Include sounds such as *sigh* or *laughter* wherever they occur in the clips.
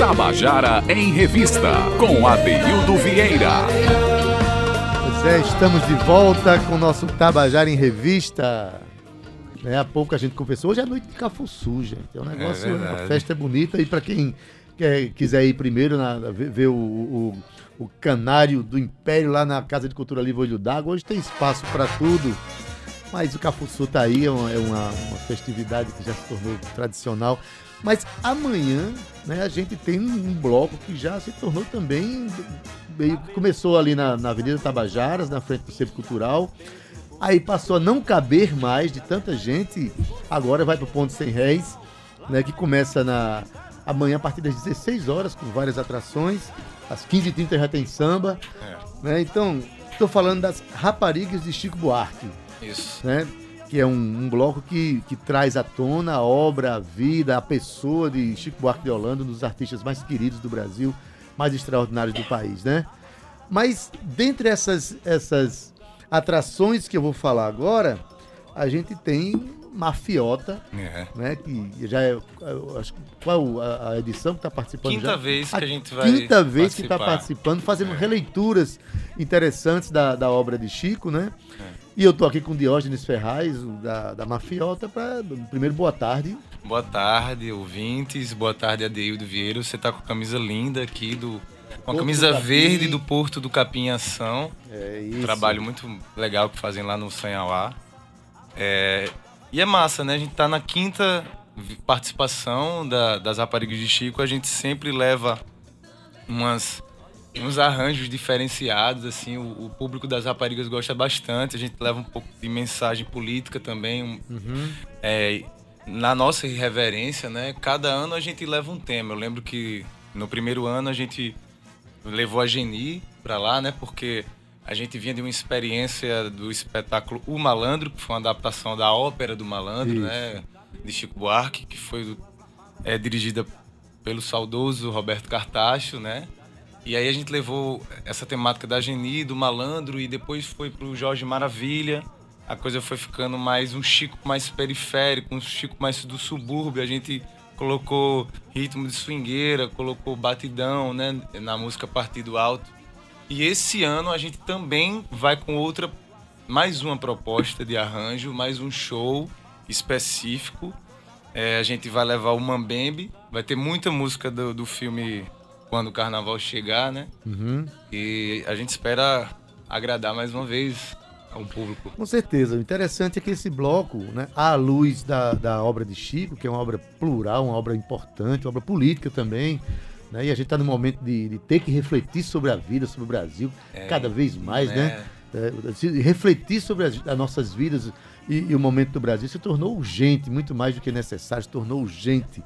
Tabajara em Revista, com Adeildo Vieira. Pois é, estamos de volta com o nosso Tabajara em Revista. É, há pouco a gente confessou, hoje é noite de Cafuçu, gente. É um negócio, é a festa é bonita. E para quem quer, quiser ir primeiro, na, ver, ver o, o, o, canário do Império lá na Casa de Cultura Livre Olho d'Água, hoje tem espaço para tudo. Mas o Cafuçu tá aí, é uma, é uma, uma festividade que já se tornou tradicional. Mas amanhã, né, a gente tem um bloco que já se tornou também. Começou ali na, na Avenida Tabajaras, na frente do Centro Cultural. Aí passou a não caber mais de tanta gente. Agora vai para o Ponto Sem Réis, né, que começa na amanhã a partir das 16 horas, com várias atrações. Às 15h30 já tem samba. É. Né, então, estou falando das raparigas de Chico Buarque. Isso. Né? Que é um, um, bloco que, que traz à tona a obra, a vida, a pessoa de Chico Buarque de Holanda, um dos artistas mais queridos do Brasil, mais extraordinários do país, né? Mas dentre essas, essas atrações que eu vou falar agora, a gente tem Mafiota, é. né? Que já é. Acho, qual a, a edição que está participando? Quinta já? vez que a, gente vai. Quinta vez que está participando, fazendo é. releituras interessantes da, da obra de Chico, né? É. E eu tô aqui com Diógenes Ferraz, da, da Mafiota, para primeiro boa tarde. Boa tarde, ouvintes. Boa tarde, Adeildo Vieira. Você tá com a camisa linda aqui do. Com a camisa do verde do Porto do Capim Ação. É isso. Um trabalho muito legal que fazem lá no Sanhauá. É, e é massa, né? A gente tá na quinta participação da, das Raparigas de Chico. A gente sempre leva umas uns arranjos diferenciados, assim, o, o, público das raparigas gosta bastante, a gente leva um pouco de mensagem política também. Uhum. É, na nossa irreverência, né? Cada ano a gente leva um tema. Eu lembro que no primeiro ano a gente levou a Geni para lá, né? Porque a gente vinha de uma experiência do espetáculo O Malandro, que foi uma adaptação da ópera do Malandro, Isso. né? De Chico Buarque, que foi é, dirigida pelo saudoso Roberto Cartacho, né? E aí a gente levou essa temática da Geni, do malandro, e depois foi pro Jorge Maravilha. A coisa foi ficando mais um Chico mais periférico, um Chico mais do subúrbio. A gente colocou ritmo de swingueira, colocou batidão, né, na música Partido Alto. E esse ano a gente também vai com outra, mais uma proposta de arranjo, mais um show específico. É, a gente vai levar o Mambembe, vai ter muita música do, do filme quando o carnaval chegar, né? Uhum. E a gente espera agradar mais uma vez ao público. Com certeza. O interessante é que esse bloco, né, à luz da, da obra de Chico, que é uma obra plural, uma obra importante, uma obra política também, né, e a gente está no momento de, de, ter que refletir sobre a vida, sobre o Brasil, é, cada vez mais, né? né? É, refletir sobre as, as nossas vidas e, e, o momento do Brasil se tornou urgente, muito mais do que necessário, se tornou urgente.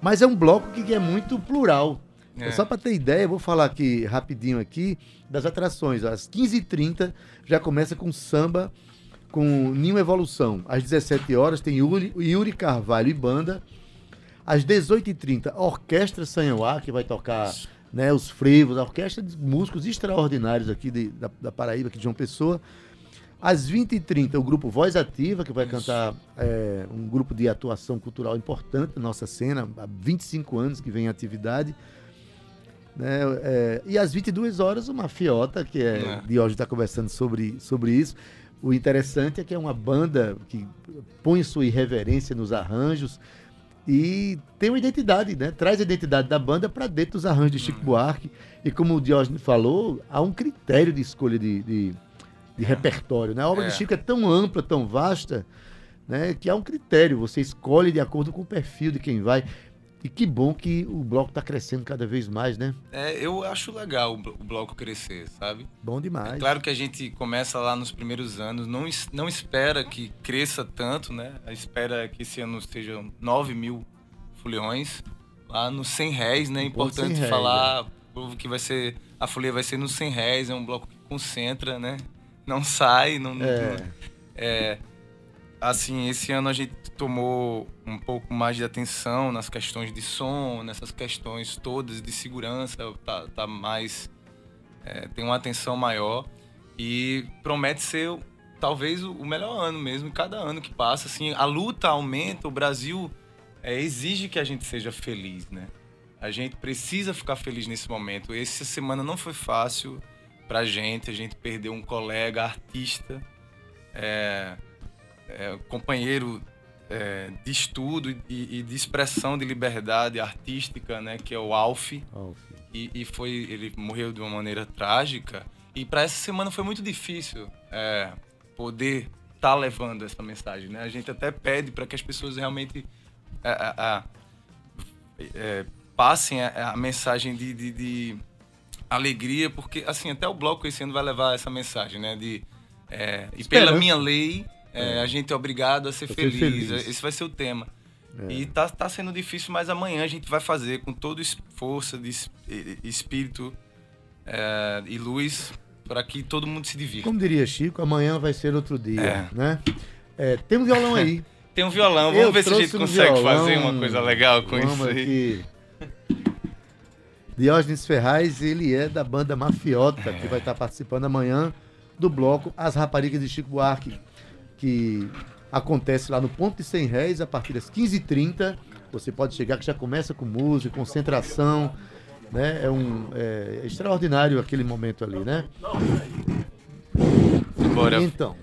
Mas é um bloco que é muito plural. É. Só para ter ideia, eu vou falar aqui rapidinho aqui das atrações. Às 15h30 já começa com samba com Ninho Evolução. Às 17 horas tem Yuri, Yuri Carvalho e banda. Às 18h30, Orquestra Sanhauá, que vai tocar né, os frevos, a orquestra de músicos extraordinários aqui de, da, da, Paraíba, aqui de João Pessoa. Às 20h30, o grupo Voz Ativa, que vai Isso. cantar é, um grupo de atuação cultural importante na nossa cena, há 25 anos que vem em atividade. Né? É, e às 22 horas, o Mafiota, que é, é. de hoje está conversando sobre, sobre isso. O interessante é que é uma banda que põe sua irreverência nos arranjos e tem uma identidade, né? Traz a identidade da banda para dentro dos arranjos de Chico hum. Buarque. E como o Diógenes falou, há um critério de escolha de, de, de é. repertório. Né? A obra é. de Chico é tão ampla, tão vasta, né? que há um critério. Você escolhe de acordo com o perfil de quem vai. E que bom que o bloco está crescendo cada vez mais, né? É, eu acho legal o bloco crescer, sabe? Bom demais. É claro que a gente começa lá nos primeiros anos, não, não espera que cresça tanto, né? A espera que esse ano sejam 9 mil foliões. Lá nos 100 réis, né? É importante réis, falar, é. que vai ser. A folia vai ser nos 100 réis, é um bloco que concentra, né? Não sai, não. É. Não, é assim, esse ano a gente tomou um pouco mais de atenção nas questões de som, nessas questões todas de segurança, tá, tá mais. É, tem uma atenção maior e promete ser talvez o melhor ano mesmo, cada ano que passa, assim, a luta aumenta, o Brasil é, exige que a gente seja feliz, né? A gente precisa ficar feliz nesse momento. Essa semana não foi fácil pra gente. A gente perdeu um colega, artista, é, é, companheiro é, de estudo e, e, de expressão de liberdade artística, né? Que é o Alf. Alf. E, e, foi, ele morreu de uma maneira trágica. E para essa semana foi muito difícil é, poder estar tá levando essa mensagem, né? A gente até pede para que as pessoas realmente é, é, passem a, a mensagem de, de, de, alegria, porque assim até o bloco esse ano vai levar essa mensagem, né? De é, e pela minha lei é, a gente é obrigado a ser, feliz. feliz. Esse vai ser o tema. É. E tá, tá sendo difícil, mas amanhã a gente vai fazer com toda força de espírito é, e luz para que todo mundo se divirta. Como diria Chico, amanhã vai ser outro dia, é. né? É, tem um violão aí. *laughs* tem um violão, vamos Eu ver se a gente consegue violão, fazer uma coisa legal com isso aí. Aqui. Diógenes Ferraz, ele é da banda Mafiota, que vai estar participando amanhã do bloco As Raparigas de Chico Buarque, que acontece lá no Ponto de 100 Réis a partir das 15h30. Você pode chegar que já começa com música, concentração, né? É um é, extraordinário aquele momento ali, né? Bora. Então,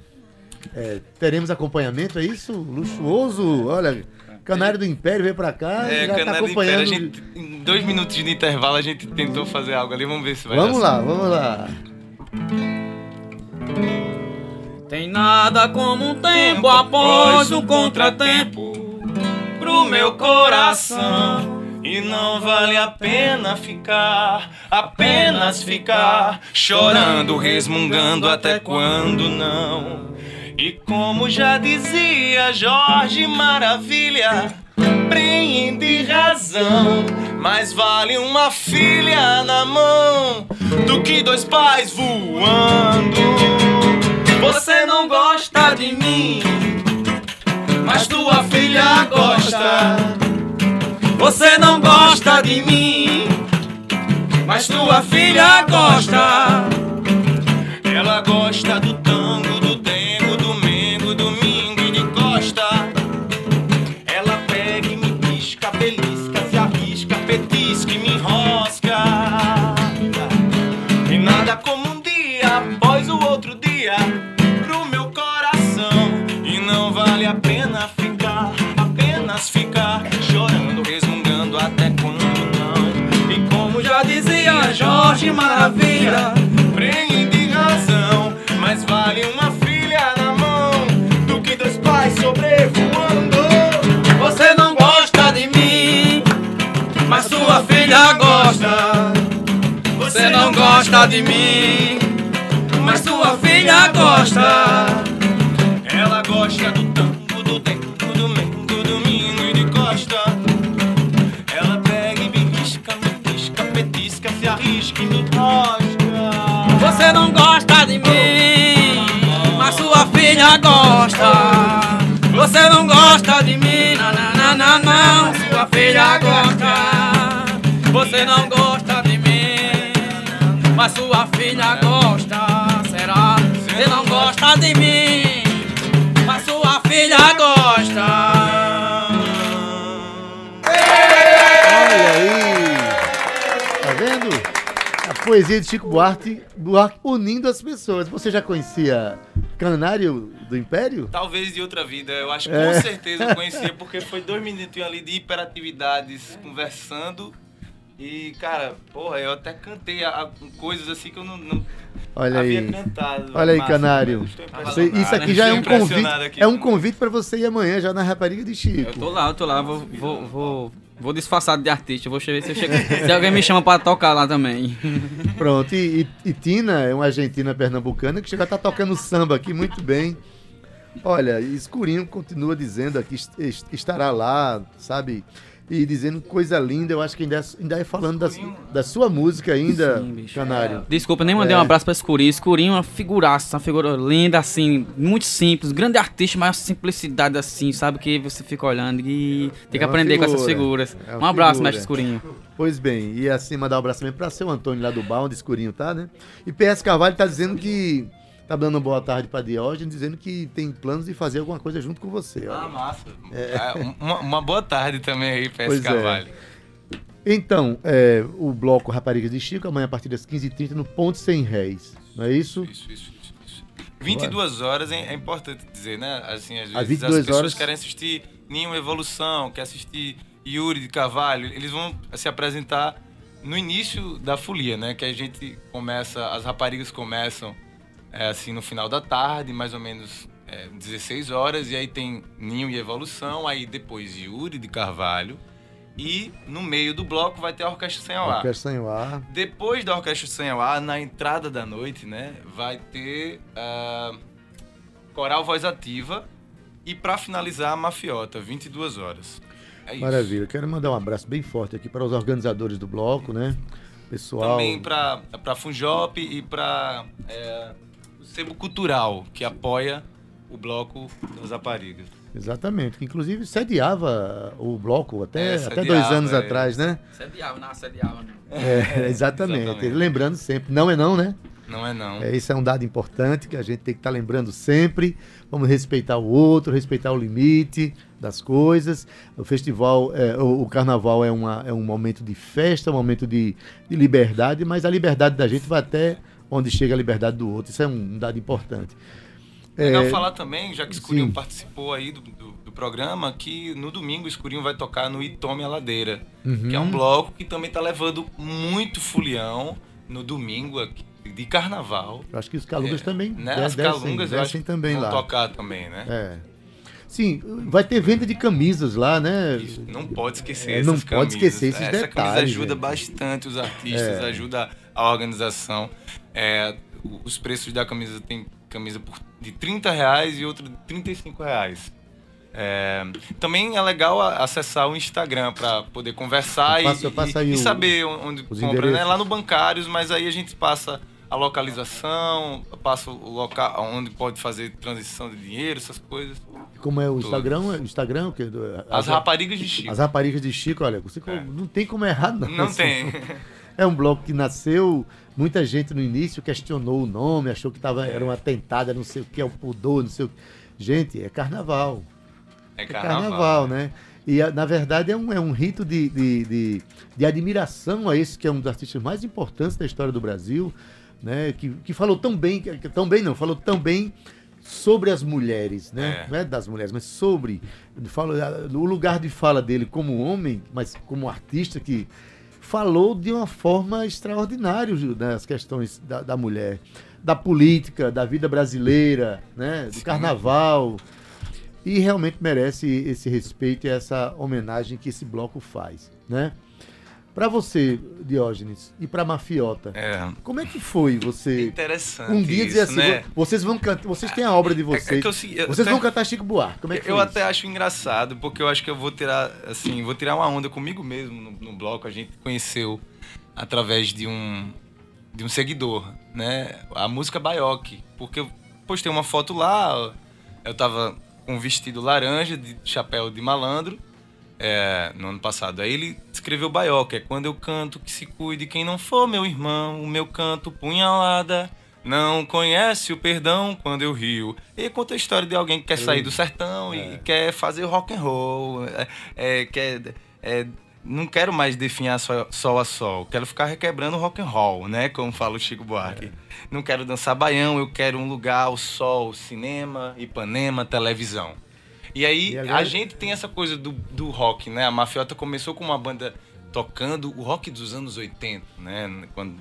é, teremos acompanhamento, é isso? Luxuoso, olha, Canário do Império veio pra cá é, já tá acompanhando. Império, gente, em dois minutos de intervalo a gente tentou fazer algo ali, vamos ver se vai Vamos lá, vamos lá. Tem nada como um tempo após o contratempo pro meu coração. E não vale a pena ficar, apenas ficar chorando, resmungando até quando não. E como já dizia Jorge Maravilha, prende razão. Mais vale uma filha na mão do que dois pais voando. Você não gosta de mim, mas tua filha gosta. Você não gosta de mim, mas tua filha gosta. Ela gosta do tango, do Maravilha, prende razão, mas vale uma filha na mão do que dois pais sobrevoando. Você não gosta de mim, mas sua filha gosta. Você não gosta de mim, mas sua filha gosta. Ela gosta do gosta. Você não gosta de mim, não, não, sua filha gosta. Você não gosta de mim, mas sua filha gosta. Será? Você não gosta de mim? Poesia de Chico Buarque, Buarque unindo as pessoas. Você já conhecia Canário do Império? Talvez de outra vida. Eu acho que é. com certeza eu *laughs* conhecia, porque foi dois minutinhos ali de hiperatividades conversando. E, cara, porra, eu até cantei a, a, coisas assim que eu não, não Olha aí. Cantado, Olha aí, Canário. Você, isso aqui já é um convite. Aqui. É um convite para você ir amanhã já na rapariga de Chico. Eu tô lá, eu tô lá, vou, vou, vou, vou disfarçado de artista. Vou ver se, chego, se alguém me chama para tocar lá também. *laughs* Pronto, e, e, e, Tina é uma argentina pernambucana que chega a estar tá tocando samba aqui muito bem. Olha, Escurinho continua dizendo aqui, estará lá, sabe? E dizendo coisa linda. Eu acho que ainda, é, ainda é falando da, da sua música ainda, Sim, Canário. Desculpa, nem mandei é. um abraço pra Escurinho. Escurinho é uma figuraça, uma figura linda, assim, muito simples, grande artista, mas simplicidade assim, sabe? Que você fica olhando e tem que é aprender figura, com essas figuras. É um abraço, figura. mestre Escurinho. Pois bem, e assim mandar um abraço também pra seu Antônio lá do bar, onde Escurinho tá, né? E PS Carvalho tá dizendo que tá dando boa tarde para Diógenes, dizendo que tem planos de fazer alguma coisa junto com você. Olha. Ah, massa. É. é uma, uma, boa tarde também aí esse Carvalho. É. Então, é, o bloco Raparigas de Chico, amanhã a partir das 15h30 no Ponte Sem Réis. Não é isso? Isso, isso, isso. isso. 22 horas é, importante dizer, né? Assim, às vezes as pessoas horas... querem assistir Ninho Evolução, querem assistir Yuri de Carvalho. Eles vão se apresentar no início da folia, né? Que a gente começa, as raparigas começam é, assim no final da tarde, mais ou menos é, 16 horas, e aí tem Ninho e Evolução, aí depois Yuri de Carvalho e no meio do bloco vai ter a Orquestra Sem Ar. Orquestra Sem Ar. Depois da Orquestra Sem Ar, na entrada da noite, né, vai ter uh, Coral Voz Ativa e para finalizar a Mafiota, 22 horas. É Maravilha. Quero mandar um abraço bem forte aqui para os organizadores do bloco, né? Pessoal. Também para para Funjop e para é, o Sebo Cultural, que apoia o bloco das Aparigas. Exatamente, que inclusive sediava o bloco até, é, até dois anos é. atrás, né? Sediava, não, sediava. Né? É, *laughs* exatamente. exatamente. Lembrando sempre, não é não, né? Não é não. É, isso é um dado importante que a gente tem que estar tá lembrando sempre. Vamos respeitar o outro, respeitar o limite das coisas. O festival, é, o, o, carnaval é, uma, é um momento de festa, um momento de, de liberdade, mas a liberdade da gente vai até onde chega a liberdade do outro. Isso é um, dado importante. Legal é, falar também, já que Escurinho sim. participou aí do, do, do, programa, que no domingo o Escurinho vai tocar no Itome a Ladeira, uhum. que é um bloco que também está levando muito fulião no domingo aqui, de carnaval. Eu acho que os calungas é, também né? As calungas descem, eu acho também vão lá. tocar também, né? É. Sim, vai ter venda de camisas lá, né? Isso, não pode esquecer é, Não pode camisas. esquecer esses Essa detalhes. Essa camisa ajuda bastante os artistas, é. ajuda a organização. É, os preços da camisa tem camisa por, de 30 reais e outra de 35 reais. É, também é legal acessar o Instagram para poder conversar passo, e, e, e, saber onde compra, né? Lá no Bancários, mas aí a gente passa a localização, passa o local onde pode fazer transição de dinheiro, essas coisas. Como é o Instagram? O Instagram o quê? As, as raparigas de Chico. As raparigas de Chico, olha, você é. não tem como errar, não. Não tem. *laughs* É um bloco que nasceu, muita gente no início questionou o nome, achou que tava, era uma tentada, não sei o que, é o pudor, não sei o que. Gente, é carnaval. É carnaval, é carnaval né? E, na verdade, é um, é um rito de, de, de, de, admiração a esse que é um dos artistas mais importantes da história do Brasil, né? Que, que falou tão bem, que, tão bem não, falou tão bem sobre as mulheres, né? É. Não é das mulheres, mas sobre. Fala, o lugar de fala dele como homem, mas como artista que falou de uma forma extraordinária né, as questões da, da, mulher, da política, da vida brasileira, né, do carnaval. E realmente merece esse respeito e essa homenagem que esse bloco faz, né? Para você, Diógenes, e para Mafiota, é. como é que foi você Interessante um dia dizer assim, né? vocês vão cantar, vocês têm a obra de vocês, é, é eu, eu, vocês até, vão cantar Chico Buarque, como é que Eu até isso? acho engraçado, porque eu acho que eu vou tirar, assim, vou tirar uma onda comigo mesmo no, no bloco, a gente conheceu através de um de um seguidor, né? A música Baioque, porque eu postei uma foto lá, eu tava com um vestido laranja, de chapéu de malandro, é, no ano passado. Aí ele escreveu Baioca, é quando eu canto que se cuide quem não for meu irmão, o meu canto punhalada. Não conhece o perdão quando eu rio. E conta a história de alguém que quer sair do sertão é. e quer fazer rock and roll. É, é, quer, é, não quero mais definhar sol a sol. Quero ficar requebrando rock and roll, né? Como fala o Chico Buarque. É. Não quero dançar baião, eu quero um lugar ao sol, cinema, Ipanema, televisão. E aí e a gente tem essa coisa do, do rock, né? A Mafiota começou com uma banda tocando o rock dos anos 80, né? Quando,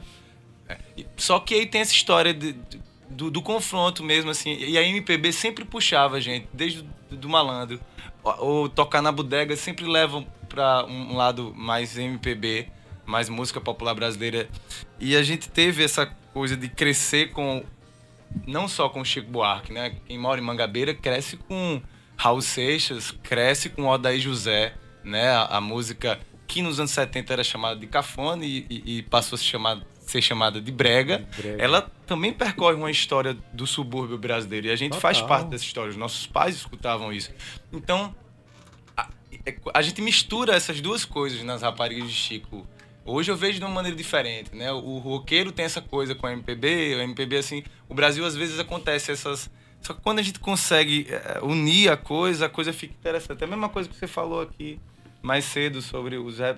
é. Só que aí tem essa história de, de, do, do, confronto mesmo, assim. E a MPB sempre puxava a gente, desde do, do malandro. Ou, ou, tocar na bodega sempre levam para um lado mais MPB, mais música popular brasileira. E a gente teve essa coisa de crescer com não só com Chico Buarque, né? Quem mora em Mangabeira cresce com Raul Seixas cresce com Odaí José, né? A, a, música que nos anos 70 era chamada de cafone e, e, e passou a ser chamada, ser chamada de brega. de brega. Ela também percorre uma história do subúrbio brasileiro e a gente Total. faz parte dessa história. Os nossos pais escutavam isso. Então, a, é, a gente mistura essas duas coisas nas raparigas de Chico. Hoje eu vejo de uma maneira diferente, né? O roqueiro tem essa coisa com a MPB, o MPB assim, o Brasil às vezes acontece essas só que quando a gente consegue eh, unir a coisa, a coisa fica interessante. É a mesma coisa que você falou aqui mais cedo sobre os a,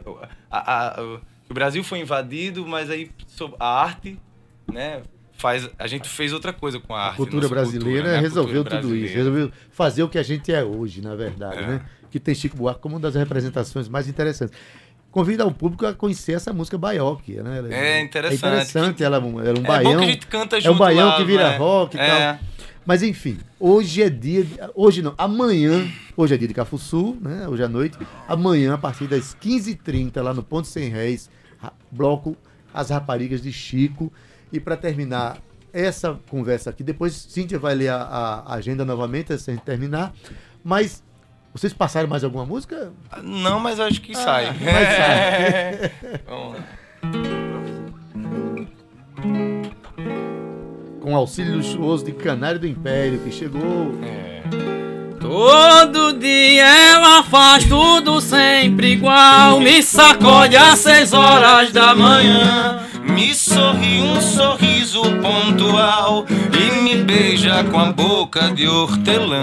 a, a, o Brasil foi invadido, mas aí a arte, né? Faz, a gente fez outra coisa com a arte. A cultura brasileira cultura, né? resolveu cultura tudo brasileira. isso, resolveu fazer o que a gente é hoje, na verdade, é. né? Que tem Chico Buarque como uma das representações mais interessantes convida o público a conhecer essa música Baioque, né? É interessante. É interessante, ela, ela é um é baião. que a gente canta junto É um baião lá, que vira né? rock e é. tal. Mas enfim, hoje é dia. De, hoje não, amanhã. Hoje é dia de Cafuçu, né? Hoje à noite. Amanhã, a partir das 15h30, lá no Ponto Sem Réis, bloco As Raparigas de Chico. E para terminar essa conversa aqui, depois Cíntia vai ler a, a agenda novamente, se a gente terminar. Mas vocês passaram mais alguma música? Não, mas acho que ah, sai. Mas sai. *laughs* Vamos lá. *laughs* Com auxílio luxuoso de Canário do Império, que chegou. É. Todo dia ela faz tudo sempre igual. Me sacode às seis horas da manhã. Me sorri um sorriso pontual. E me beija com a boca de hortelã.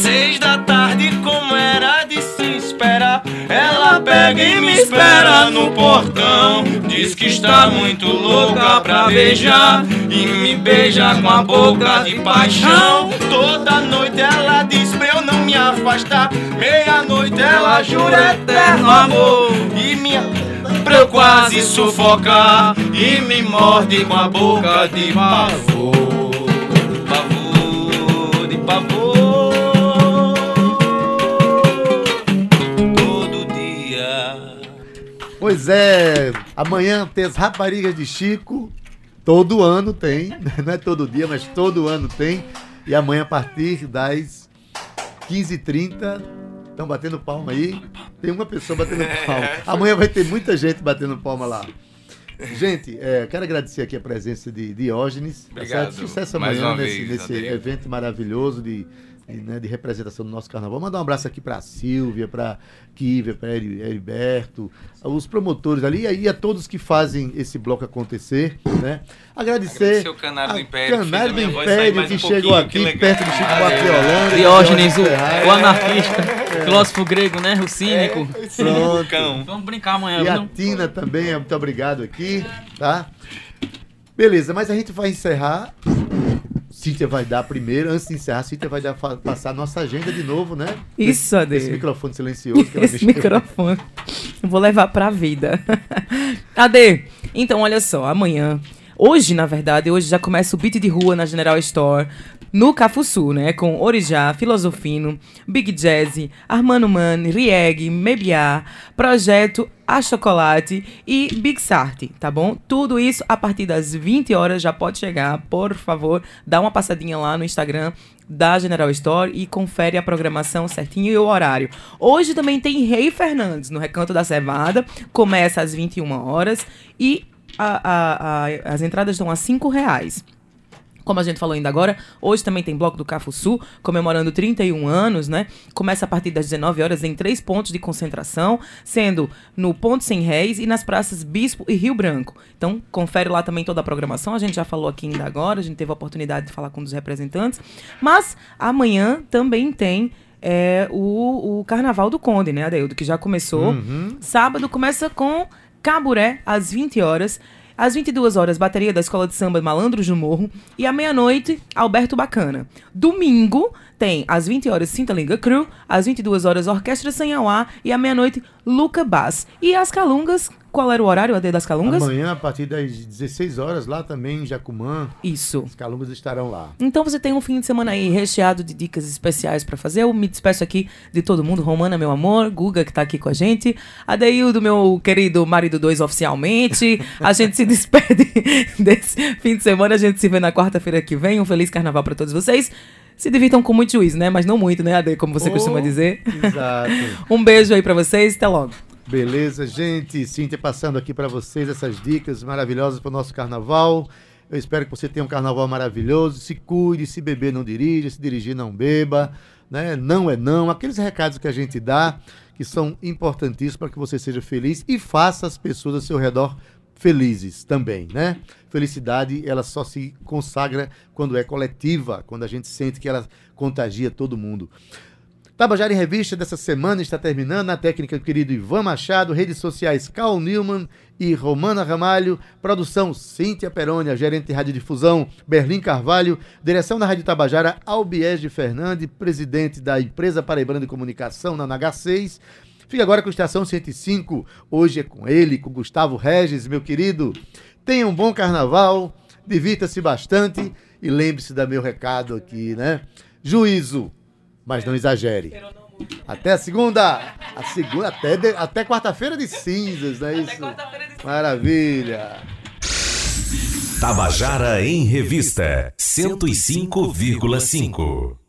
Seis da tarde, como era de se esperar. Ela pega e me espera no portão. Diz que está muito louca pra beijar. E me beija com a boca de paixão. Toda noite ela diz pra eu não me afastar. Meia-noite ela jura eterno amor. E minha pra eu quase sufocar e me morde com a boca de pavor, pavor, de pavor. Pois é, amanhã tem as raparigas de Chico. Todo ano tem, *laughs* não é todo dia, mas todo ano tem. E amanhã, a partir das 15h30, estão batendo palma aí. Tem uma pessoa batendo *laughs* palma. Amanhã vai ter muita gente batendo palma lá. Gente, é, quero agradecer aqui a presença de Diógenes. Tá Obrigado. Tá Sucesso amanhã nesse, vez, nesse evento maravilhoso de, né, de representação do nosso carnaval. Mandar um abraço aqui para Silvia, para Kívia, para Heriberto, os promotores ali e a todos que fazem esse bloco acontecer. Né? Agradecer, Agradecer o Canário do Império, Canário do Império que um chegou aqui perto do Chico Buarque Holanda. Diógenes, o, o anarquista, é. filósofo grego, né? O cínico. É, Pronto. Vamos brincar amanhã. E a Tina também, muito obrigado aqui, tá? Beleza, mas a gente vai encerrar Cíntia vai dar primeiro, antes de encerrar, Cíntia vai dar, passar a nossa agenda de novo, né? Isso, Ade. Esse microfone silencioso que ela Esse microfone. Vou levar pra vida. *laughs* Ade, então olha só, amanhã. Hoje, na verdade, hoje já começa o beat de rua na General Store no Cafuçu, né? Com Orijá, Filosofino, Big Jazz, Armando Man, Rieg, Mebiá, Projeto A Chocolate e Big Sart, tá bom? Tudo isso a partir das 20 horas já pode chegar. Por favor, dá uma passadinha lá no Instagram da General Store e confere a programação certinho e o horário. Hoje também tem Rei Fernandes no Recanto da Cevada, começa às 21 horas e a, a, a, as entradas estão a 5 reais. Como a gente falou ainda agora, hoje também tem Bloco do Cafuçu, comemorando 31 anos, né? Começa a partir das 19 horas em três pontos de concentração, sendo no Ponto Sem Réis e nas praças Bispo e Rio Branco. Então, confere lá também toda a programação. A gente já falou aqui ainda agora, a gente teve a oportunidade de falar com um dos representantes. Mas amanhã também tem é, o, o Carnaval do Conde, né, Adeildo? Que já começou. Uhum. Sábado começa com Caburé, às 20 horas. Às 22 horas, bateria da Escola de Samba Malandros no Morro. E à meia-noite, Alberto Bacana. Domingo, tem às 20 horas Cinta Linga Crew, às 22 horas Orquestra Sanhauá e à meia-noite Luca Bass. E as Calungas qual era o horário, AD das Calungas? Amanhã, a partir das 16 horas, lá também em Jacumã. Isso. As Calungas estarão lá. Então você tem um fim de semana aí recheado de dicas especiais para fazer. Eu me despeço aqui de todo mundo. Romana, meu amor. Guga, que tá aqui com a gente. Adeildo, meu querido marido 2 oficialmente. A gente se *laughs* despede desse fim de semana. A gente se vê na quarta-feira que vem. Um feliz carnaval para todos vocês se divirtam com muito juízo, né? Mas não muito, né, Ade? Como você oh, costuma dizer. Exato. *laughs* um beijo aí para vocês, até logo. Beleza, gente. Cíntia passando aqui para vocês essas dicas maravilhosas para o nosso carnaval. Eu espero que você tenha um carnaval maravilhoso. Se cuide, se beber não dirija, se dirigir não beba, né? Não é não. Aqueles recados que a gente dá que são importantíssimos para que você seja feliz e faça as pessoas ao seu redor felizes também, né? Felicidade, ela só se consagra quando é coletiva, quando a gente sente que ela contagia todo mundo. Tabajara em Revista dessa semana está terminando. Na técnica do querido Ivan Machado, redes sociais Carl Newman e Romana Ramalho, produção Cíntia Perônia, gerente de radiodifusão Berlim Carvalho, direção da Rádio Tabajara Albiés de Fernandes, presidente da empresa Paraibana de Comunicação na NH6 Fica agora com Estação 105. Hoje é com ele, com Gustavo Regis, meu querido. Tenha um bom carnaval, divirta-se bastante. E lembre-se da meu recado aqui, né? Juízo, mas não exagere. Até a segunda, a segunda até, até quarta-feira de cinzas, não é isso? Maravilha. Tabajara em Revista 105,5.